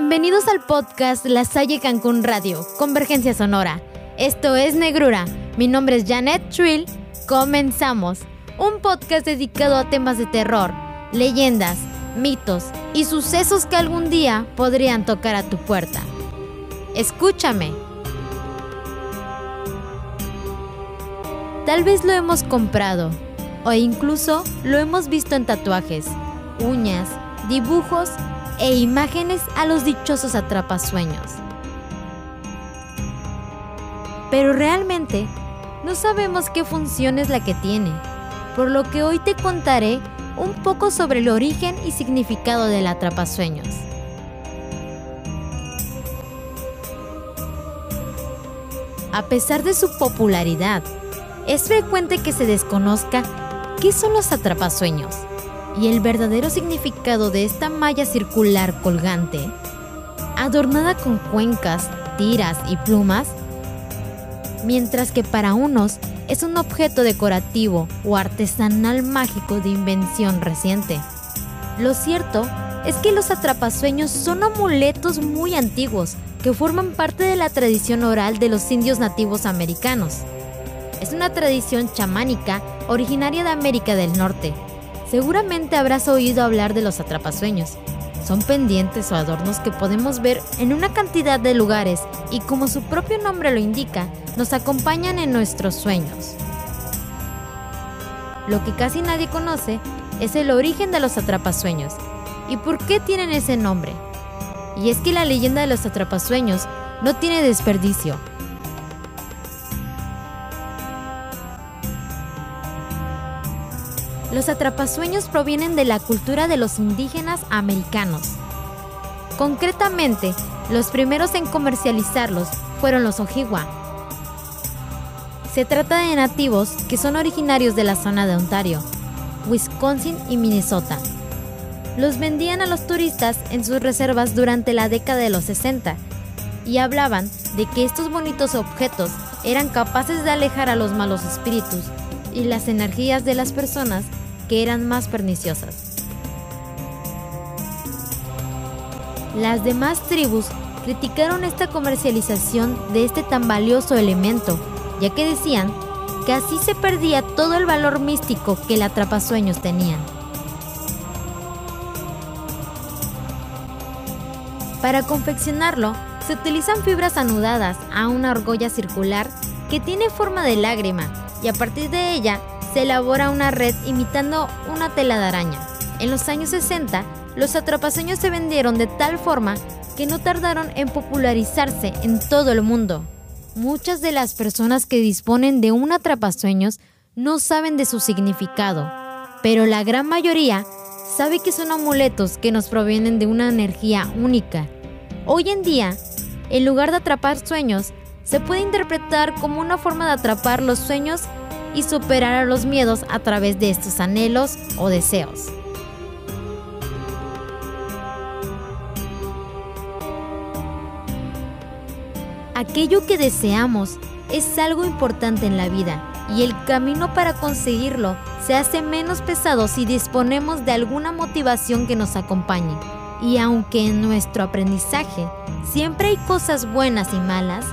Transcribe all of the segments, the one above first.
Bienvenidos al podcast La Salle Cancún Radio, Convergencia Sonora. Esto es Negrura. Mi nombre es Janet Trill. Comenzamos. Un podcast dedicado a temas de terror, leyendas, mitos y sucesos que algún día podrían tocar a tu puerta. Escúchame. Tal vez lo hemos comprado o incluso lo hemos visto en tatuajes, uñas, dibujos e imágenes a los dichosos atrapasueños. Pero realmente no sabemos qué función es la que tiene, por lo que hoy te contaré un poco sobre el origen y significado del atrapasueños. A pesar de su popularidad, es frecuente que se desconozca qué son los atrapasueños y el verdadero significado de esta malla circular colgante, adornada con cuencas, tiras y plumas, mientras que para unos es un objeto decorativo o artesanal mágico de invención reciente. Lo cierto es que los atrapasueños son amuletos muy antiguos que forman parte de la tradición oral de los indios nativos americanos. Es una tradición chamánica originaria de América del Norte. Seguramente habrás oído hablar de los atrapasueños. Son pendientes o adornos que podemos ver en una cantidad de lugares y como su propio nombre lo indica, nos acompañan en nuestros sueños. Lo que casi nadie conoce es el origen de los atrapasueños y por qué tienen ese nombre. Y es que la leyenda de los atrapasueños no tiene desperdicio. Los atrapasueños provienen de la cultura de los indígenas americanos. Concretamente, los primeros en comercializarlos fueron los Ojibwa. Se trata de nativos que son originarios de la zona de Ontario, Wisconsin y Minnesota. Los vendían a los turistas en sus reservas durante la década de los 60 y hablaban de que estos bonitos objetos eran capaces de alejar a los malos espíritus y las energías de las personas que eran más perniciosas. Las demás tribus criticaron esta comercialización de este tan valioso elemento, ya que decían que así se perdía todo el valor místico que el atrapasueños tenían. Para confeccionarlo, se utilizan fibras anudadas a una argolla circular que tiene forma de lágrima y a partir de ella se elabora una red imitando una tela de araña. En los años 60, los atrapasueños se vendieron de tal forma que no tardaron en popularizarse en todo el mundo. Muchas de las personas que disponen de un atrapasueños no saben de su significado, pero la gran mayoría sabe que son amuletos que nos provienen de una energía única. Hoy en día, en lugar de atrapar sueños, se puede interpretar como una forma de atrapar los sueños y superar a los miedos a través de estos anhelos o deseos. Aquello que deseamos es algo importante en la vida y el camino para conseguirlo se hace menos pesado si disponemos de alguna motivación que nos acompañe. Y aunque en nuestro aprendizaje siempre hay cosas buenas y malas,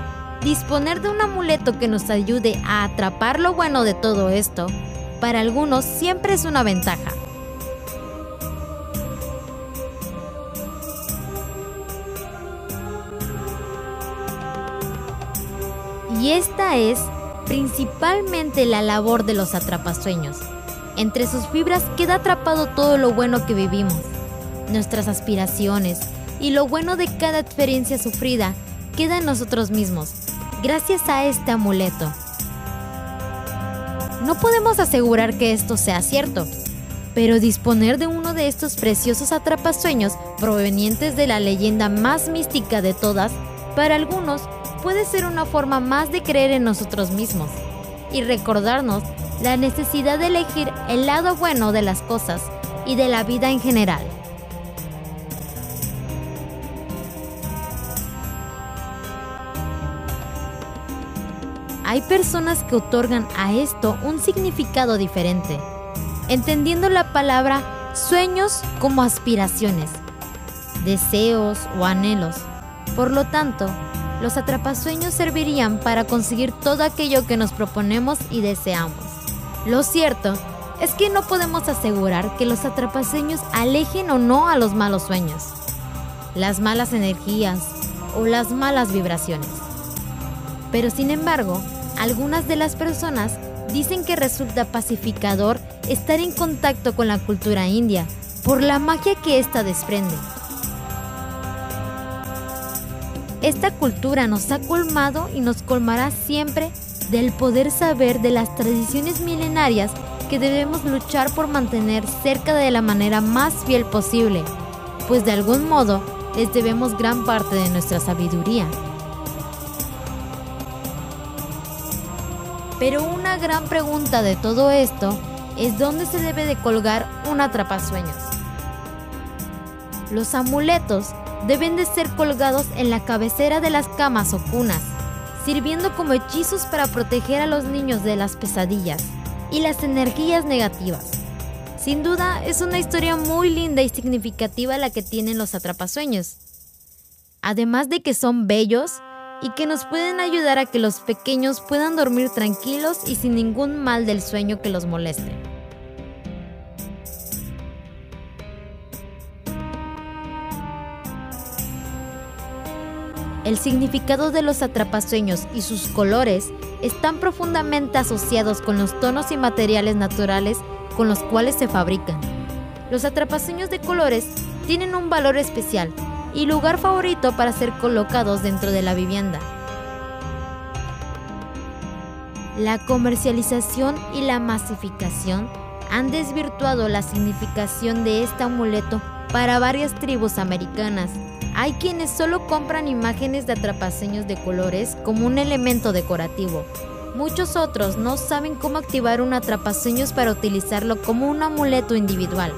disponer de un amuleto que nos ayude a atrapar lo bueno de todo esto, para algunos siempre es una ventaja. Y esta es principalmente la labor de los atrapasueños. Entre sus fibras queda atrapado todo lo bueno que vivimos, nuestras aspiraciones y lo bueno de cada experiencia sufrida queda en nosotros mismos, gracias a este amuleto. No podemos asegurar que esto sea cierto, pero disponer de uno de estos preciosos atrapasueños provenientes de la leyenda más mística de todas, para algunos puede ser una forma más de creer en nosotros mismos y recordarnos la necesidad de elegir el lado bueno de las cosas y de la vida en general. Hay personas que otorgan a esto un significado diferente, entendiendo la palabra sueños como aspiraciones. deseos o anhelos. Por lo tanto, los atrapasueños servirían para conseguir todo aquello que nos proponemos y deseamos. Lo cierto es que no podemos asegurar que los atrapasueños alejen o no a los malos sueños, las malas energías o las malas vibraciones. Pero sin embargo, algunas de las personas dicen que resulta pacificador estar en contacto con la cultura india por la magia que ésta desprende. Esta cultura nos ha colmado y nos colmará siempre del poder saber de las tradiciones milenarias que debemos luchar por mantener cerca de la manera más fiel posible, pues de algún modo les debemos gran parte de nuestra sabiduría. Pero una gran pregunta de todo esto es dónde se debe de colgar un atrapasueños. Los amuletos deben de ser colgados en la cabecera de las camas o cunas, sirviendo como hechizos para proteger a los niños de las pesadillas y las energías negativas. Sin duda, es una historia muy linda y significativa la que tienen los atrapasueños. Además de que son bellos y que nos pueden ayudar a que los pequeños puedan dormir tranquilos y sin ningún mal del sueño que los moleste. El significado de los atrapasueños y sus colores están profundamente asociados con los tonos y materiales naturales con los cuales se fabrican. Los atrapasueños de colores tienen un valor especial y lugar favorito para ser colocados dentro de la vivienda. La comercialización y la masificación han desvirtuado la significación de este amuleto para varias tribus americanas hay quienes solo compran imágenes de atrapaseños de colores como un elemento decorativo. Muchos otros no saben cómo activar un atrapaseños para utilizarlo como un amuleto individual.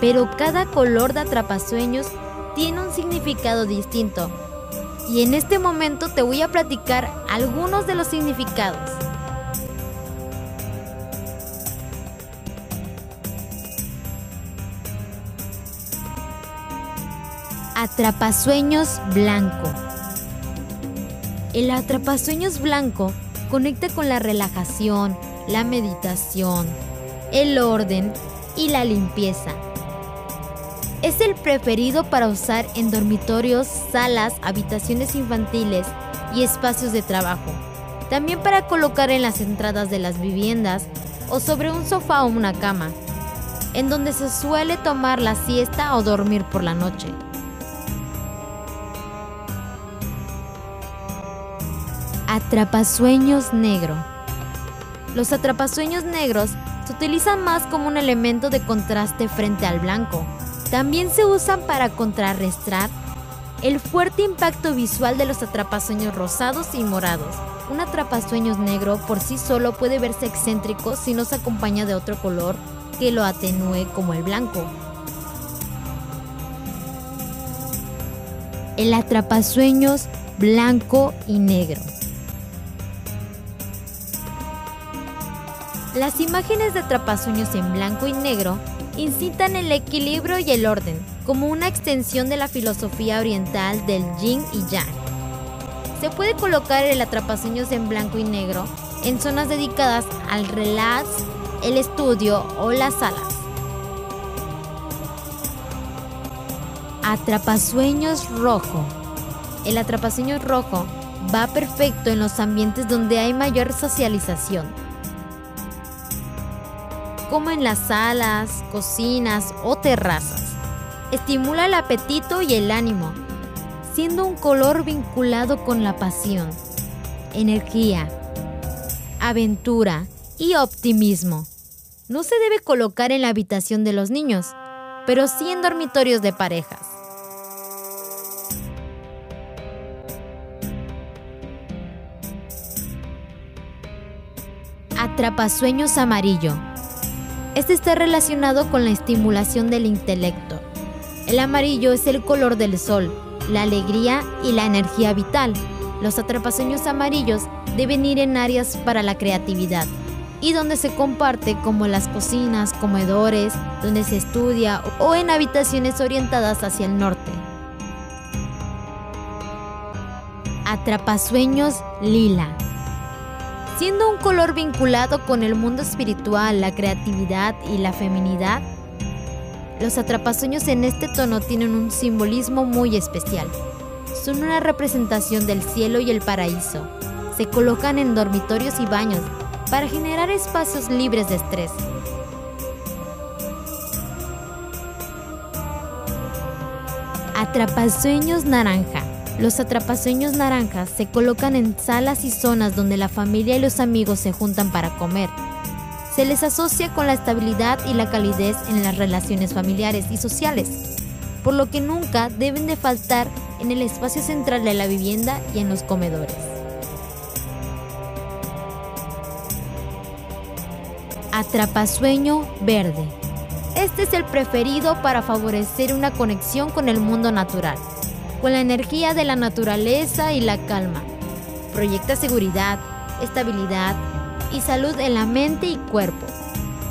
Pero cada color de atrapasueños tiene un significado distinto. Y en este momento te voy a platicar algunos de los significados. Atrapasueños blanco. El atrapasueños blanco conecta con la relajación, la meditación, el orden y la limpieza. Es el preferido para usar en dormitorios, salas, habitaciones infantiles y espacios de trabajo. También para colocar en las entradas de las viviendas o sobre un sofá o una cama, en donde se suele tomar la siesta o dormir por la noche. Atrapasueños negro. Los atrapasueños negros se utilizan más como un elemento de contraste frente al blanco. También se usan para contrarrestar el fuerte impacto visual de los atrapasueños rosados y morados. Un atrapasueños negro por sí solo puede verse excéntrico si no se acompaña de otro color que lo atenúe como el blanco. El atrapasueños blanco y negro. Las imágenes de atrapasueños en blanco y negro incitan el equilibrio y el orden, como una extensión de la filosofía oriental del yin y yang. Se puede colocar el atrapasueños en blanco y negro en zonas dedicadas al relax, el estudio o las salas. Atrapasueños rojo. El atrapasueños rojo va perfecto en los ambientes donde hay mayor socialización como en las salas, cocinas o terrazas. Estimula el apetito y el ánimo, siendo un color vinculado con la pasión, energía, aventura y optimismo. No se debe colocar en la habitación de los niños, pero sí en dormitorios de parejas. Atrapasueños amarillo. Este está relacionado con la estimulación del intelecto. El amarillo es el color del sol, la alegría y la energía vital. Los atrapasueños amarillos deben ir en áreas para la creatividad y donde se comparte como las cocinas, comedores, donde se estudia o en habitaciones orientadas hacia el norte. Atrapasueños lila. Siendo un color vinculado con el mundo espiritual, la creatividad y la feminidad, los atrapasueños en este tono tienen un simbolismo muy especial. Son una representación del cielo y el paraíso. Se colocan en dormitorios y baños para generar espacios libres de estrés. Atrapasueños naranja. Los atrapasueños naranjas se colocan en salas y zonas donde la familia y los amigos se juntan para comer. Se les asocia con la estabilidad y la calidez en las relaciones familiares y sociales, por lo que nunca deben de faltar en el espacio central de la vivienda y en los comedores. Atrapasueño verde. Este es el preferido para favorecer una conexión con el mundo natural con la energía de la naturaleza y la calma. Proyecta seguridad, estabilidad y salud en la mente y cuerpo.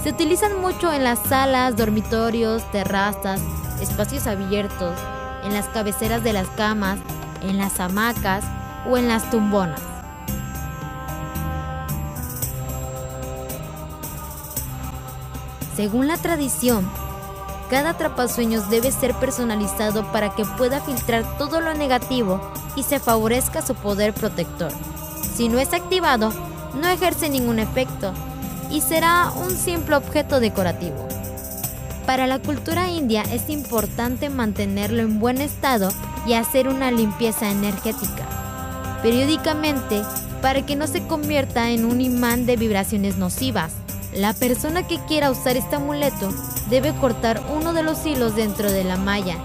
Se utilizan mucho en las salas, dormitorios, terrazas, espacios abiertos, en las cabeceras de las camas, en las hamacas o en las tumbonas. Según la tradición, cada atrapasueños debe ser personalizado para que pueda filtrar todo lo negativo y se favorezca su poder protector. Si no es activado, no ejerce ningún efecto y será un simple objeto decorativo. Para la cultura india es importante mantenerlo en buen estado y hacer una limpieza energética periódicamente para que no se convierta en un imán de vibraciones nocivas. La persona que quiera usar este amuleto debe cortar uno de los hilos dentro de la malla.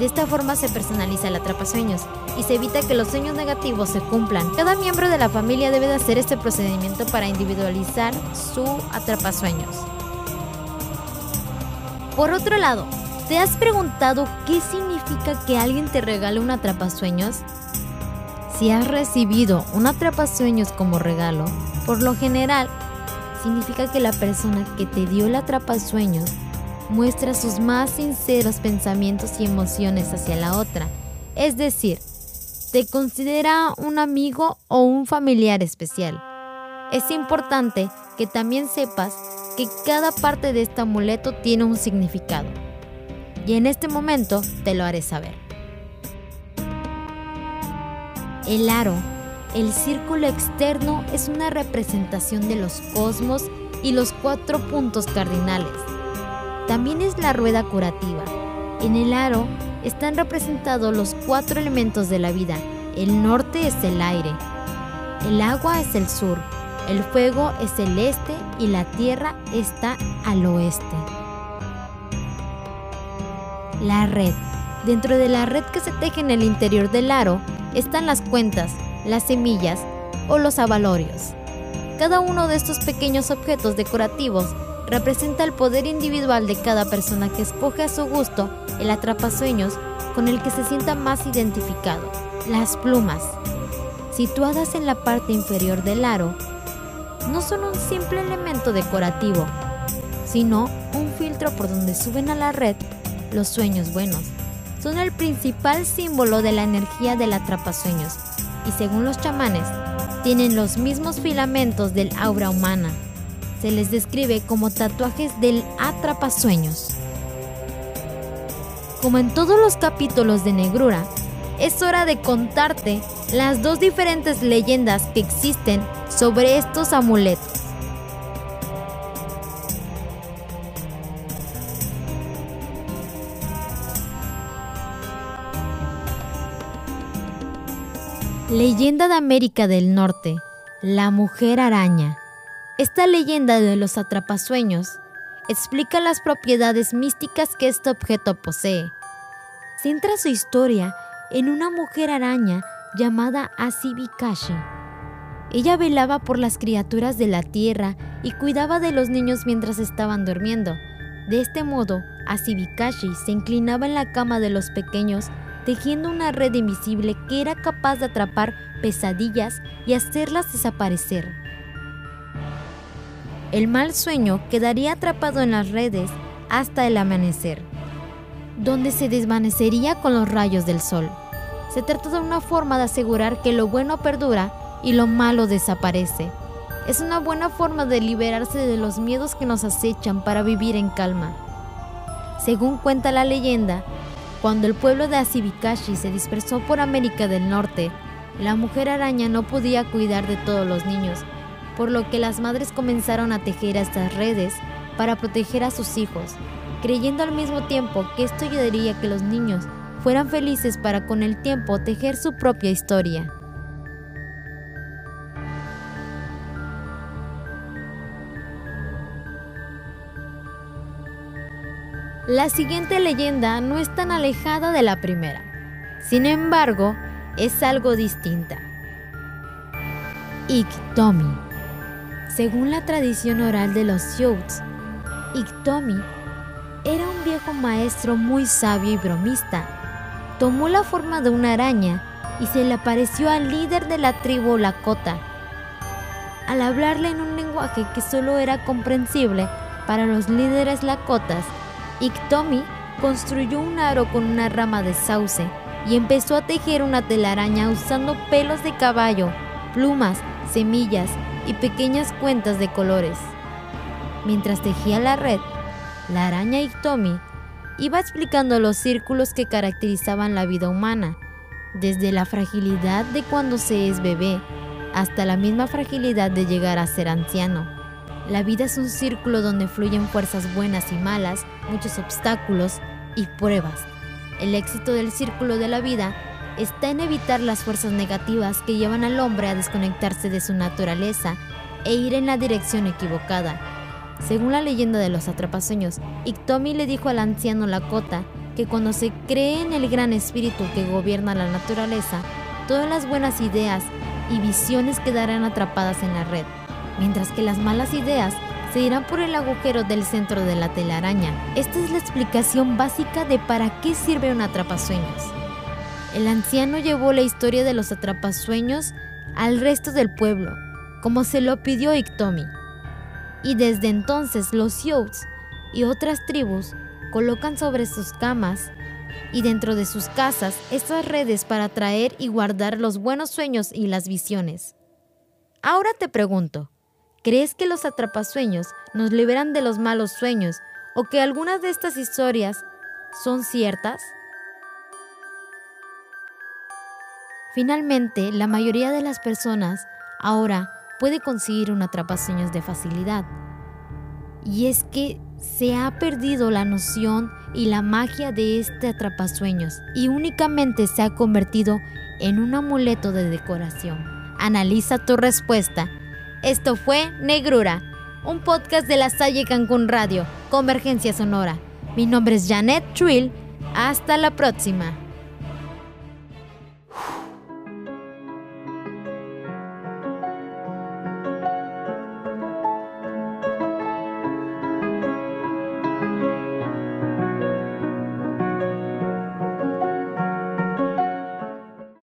De esta forma se personaliza el atrapasueños y se evita que los sueños negativos se cumplan. Cada miembro de la familia debe de hacer este procedimiento para individualizar su atrapasueños. Por otro lado, ¿te has preguntado qué significa que alguien te regale un atrapasueños? Si has recibido un atrapasueños como regalo, por lo general significa que la persona que te dio el atrapasueños muestra sus más sinceros pensamientos y emociones hacia la otra. Es decir, te considera un amigo o un familiar especial. Es importante que también sepas que cada parte de este amuleto tiene un significado. Y en este momento te lo haré saber. El aro el círculo externo es una representación de los cosmos y los cuatro puntos cardinales. También es la rueda curativa. En el aro están representados los cuatro elementos de la vida. El norte es el aire, el agua es el sur, el fuego es el este y la tierra está al oeste. La red. Dentro de la red que se teje en el interior del aro están las cuentas, las semillas o los avalorios. Cada uno de estos pequeños objetos decorativos representa el poder individual de cada persona que escoge a su gusto el atrapasueños con el que se sienta más identificado. Las plumas, situadas en la parte inferior del aro, no son un simple elemento decorativo, sino un filtro por donde suben a la red los sueños buenos. Son el principal símbolo de la energía del atrapasueños y según los chamanes, tienen los mismos filamentos del aura humana. Se les describe como tatuajes del atrapasueños. Como en todos los capítulos de Negrura, es hora de contarte las dos diferentes leyendas que existen sobre estos amuletos. Leyenda de América del Norte, la mujer araña. Esta leyenda de los atrapasueños explica las propiedades místicas que este objeto posee. Centra su historia en una mujer araña llamada Asibikashi. Ella velaba por las criaturas de la tierra y cuidaba de los niños mientras estaban durmiendo. De este modo, Asibikashi se inclinaba en la cama de los pequeños tejiendo una red invisible que era capaz de atrapar pesadillas y hacerlas desaparecer. El mal sueño quedaría atrapado en las redes hasta el amanecer, donde se desvanecería con los rayos del sol. Se trata de una forma de asegurar que lo bueno perdura y lo malo desaparece. Es una buena forma de liberarse de los miedos que nos acechan para vivir en calma. Según cuenta la leyenda, cuando el pueblo de Asibikashi se dispersó por América del Norte, la mujer araña no podía cuidar de todos los niños, por lo que las madres comenzaron a tejer estas redes para proteger a sus hijos, creyendo al mismo tiempo que esto ayudaría a que los niños fueran felices para con el tiempo tejer su propia historia. La siguiente leyenda no es tan alejada de la primera. Sin embargo, es algo distinta. Iktomi. Según la tradición oral de los Sioux, Iktomi era un viejo maestro muy sabio y bromista. Tomó la forma de una araña y se le apareció al líder de la tribu Lakota. Al hablarle en un lenguaje que solo era comprensible para los líderes Lakotas, Iktomi construyó un aro con una rama de sauce y empezó a tejer una telaraña usando pelos de caballo, plumas, semillas y pequeñas cuentas de colores. Mientras tejía la red, la araña Iktomi iba explicando los círculos que caracterizaban la vida humana, desde la fragilidad de cuando se es bebé hasta la misma fragilidad de llegar a ser anciano. La vida es un círculo donde fluyen fuerzas buenas y malas, muchos obstáculos y pruebas. El éxito del círculo de la vida está en evitar las fuerzas negativas que llevan al hombre a desconectarse de su naturaleza e ir en la dirección equivocada. Según la leyenda de los atrapasueños, Iktomi le dijo al anciano Lakota que cuando se cree en el gran espíritu que gobierna la naturaleza, todas las buenas ideas y visiones quedarán atrapadas en la red mientras que las malas ideas se irán por el agujero del centro de la telaraña. Esta es la explicación básica de para qué sirve un atrapasueños. El anciano llevó la historia de los atrapasueños al resto del pueblo, como se lo pidió Iktomi. Y desde entonces los Sioux y otras tribus colocan sobre sus camas y dentro de sus casas estas redes para atraer y guardar los buenos sueños y las visiones. Ahora te pregunto, ¿Crees que los atrapasueños nos liberan de los malos sueños o que algunas de estas historias son ciertas? Finalmente, la mayoría de las personas ahora puede conseguir un atrapasueños de facilidad. Y es que se ha perdido la noción y la magia de este atrapasueños y únicamente se ha convertido en un amuleto de decoración. Analiza tu respuesta esto fue Negrura, un podcast de la Salle Cancún Radio, Convergencia Sonora. Mi nombre es Janet Trill. Hasta la próxima.